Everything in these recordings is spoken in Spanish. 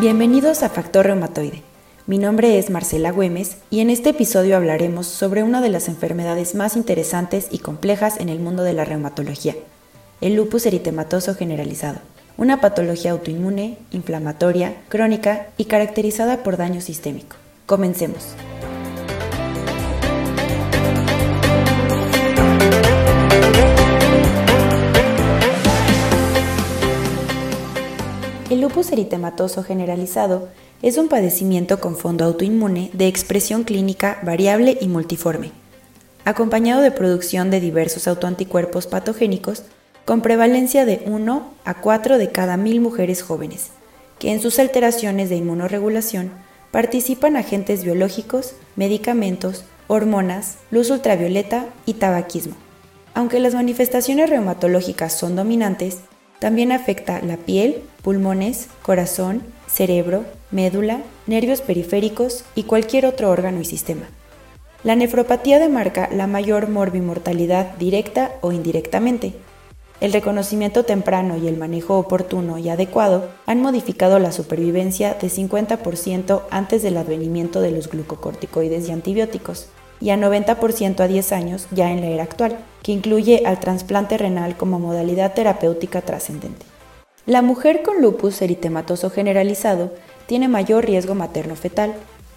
Bienvenidos a Factor Reumatoide. Mi nombre es Marcela Güemes y en este episodio hablaremos sobre una de las enfermedades más interesantes y complejas en el mundo de la reumatología, el lupus eritematoso generalizado, una patología autoinmune, inflamatoria, crónica y caracterizada por daño sistémico. Comencemos. El lupus eritematoso generalizado es un padecimiento con fondo autoinmune de expresión clínica variable y multiforme, acompañado de producción de diversos autoanticuerpos patogénicos con prevalencia de 1 a 4 de cada mil mujeres jóvenes, que en sus alteraciones de inmunoregulación participan agentes biológicos, medicamentos, hormonas, luz ultravioleta y tabaquismo. Aunque las manifestaciones reumatológicas son dominantes, también afecta la piel, pulmones, corazón, cerebro, médula, nervios periféricos y cualquier otro órgano y sistema. La nefropatía demarca la mayor morbimortalidad directa o indirectamente. El reconocimiento temprano y el manejo oportuno y adecuado han modificado la supervivencia de 50% antes del advenimiento de los glucocorticoides y antibióticos, y a 90% a 10 años ya en la era actual, que incluye al trasplante renal como modalidad terapéutica trascendente. La mujer con lupus eritematoso generalizado tiene mayor riesgo materno-fetal.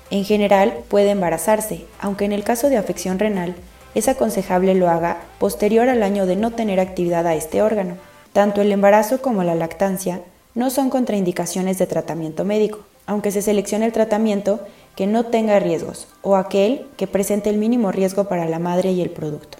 En general puede embarazarse, aunque en el caso de afección renal es aconsejable lo haga posterior al año de no tener actividad a este órgano. Tanto el embarazo como la lactancia no son contraindicaciones de tratamiento médico, aunque se seleccione el tratamiento que no tenga riesgos o aquel que presente el mínimo riesgo para la madre y el producto.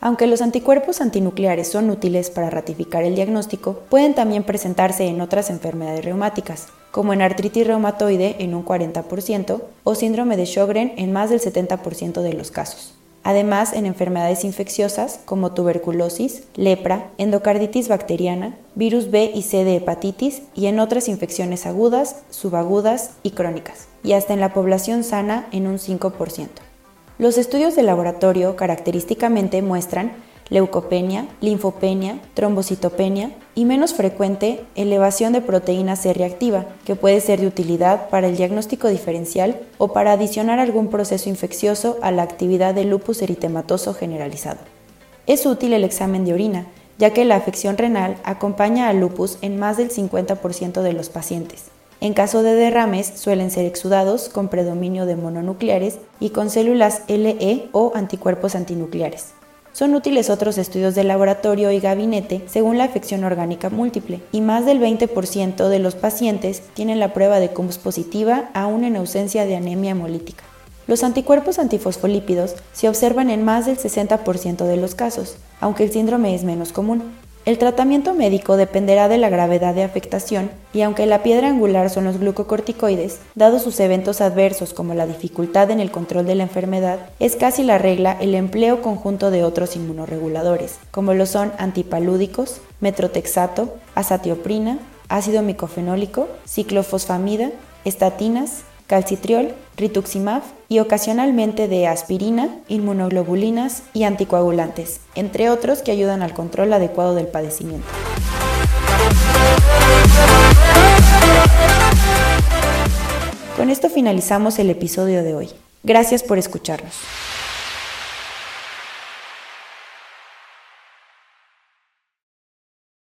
Aunque los anticuerpos antinucleares son útiles para ratificar el diagnóstico, pueden también presentarse en otras enfermedades reumáticas, como en artritis reumatoide en un 40% o síndrome de Sjögren en más del 70% de los casos. Además, en enfermedades infecciosas como tuberculosis, lepra, endocarditis bacteriana, virus B y C de hepatitis y en otras infecciones agudas, subagudas y crónicas, y hasta en la población sana en un 5%. Los estudios de laboratorio característicamente muestran leucopenia, linfopenia, trombocitopenia y menos frecuente elevación de proteína C reactiva, que puede ser de utilidad para el diagnóstico diferencial o para adicionar algún proceso infeccioso a la actividad del lupus eritematoso generalizado. Es útil el examen de orina, ya que la afección renal acompaña al lupus en más del 50% de los pacientes. En caso de derrames suelen ser exudados con predominio de mononucleares y con células LE o anticuerpos antinucleares. Son útiles otros estudios de laboratorio y gabinete según la afección orgánica múltiple, y más del 20% de los pacientes tienen la prueba de CUMS positiva aún en ausencia de anemia hemolítica. Los anticuerpos antifosfolípidos se observan en más del 60% de los casos, aunque el síndrome es menos común. El tratamiento médico dependerá de la gravedad de afectación y aunque la piedra angular son los glucocorticoides, dados sus eventos adversos como la dificultad en el control de la enfermedad, es casi la regla el empleo conjunto de otros inmunoreguladores, como lo son antipalúdicos, metrotexato, azatioprina, ácido micofenólico, ciclofosfamida, estatinas, calcitriol, rituximab y ocasionalmente de aspirina, inmunoglobulinas y anticoagulantes, entre otros que ayudan al control adecuado del padecimiento. Con esto finalizamos el episodio de hoy. Gracias por escucharnos.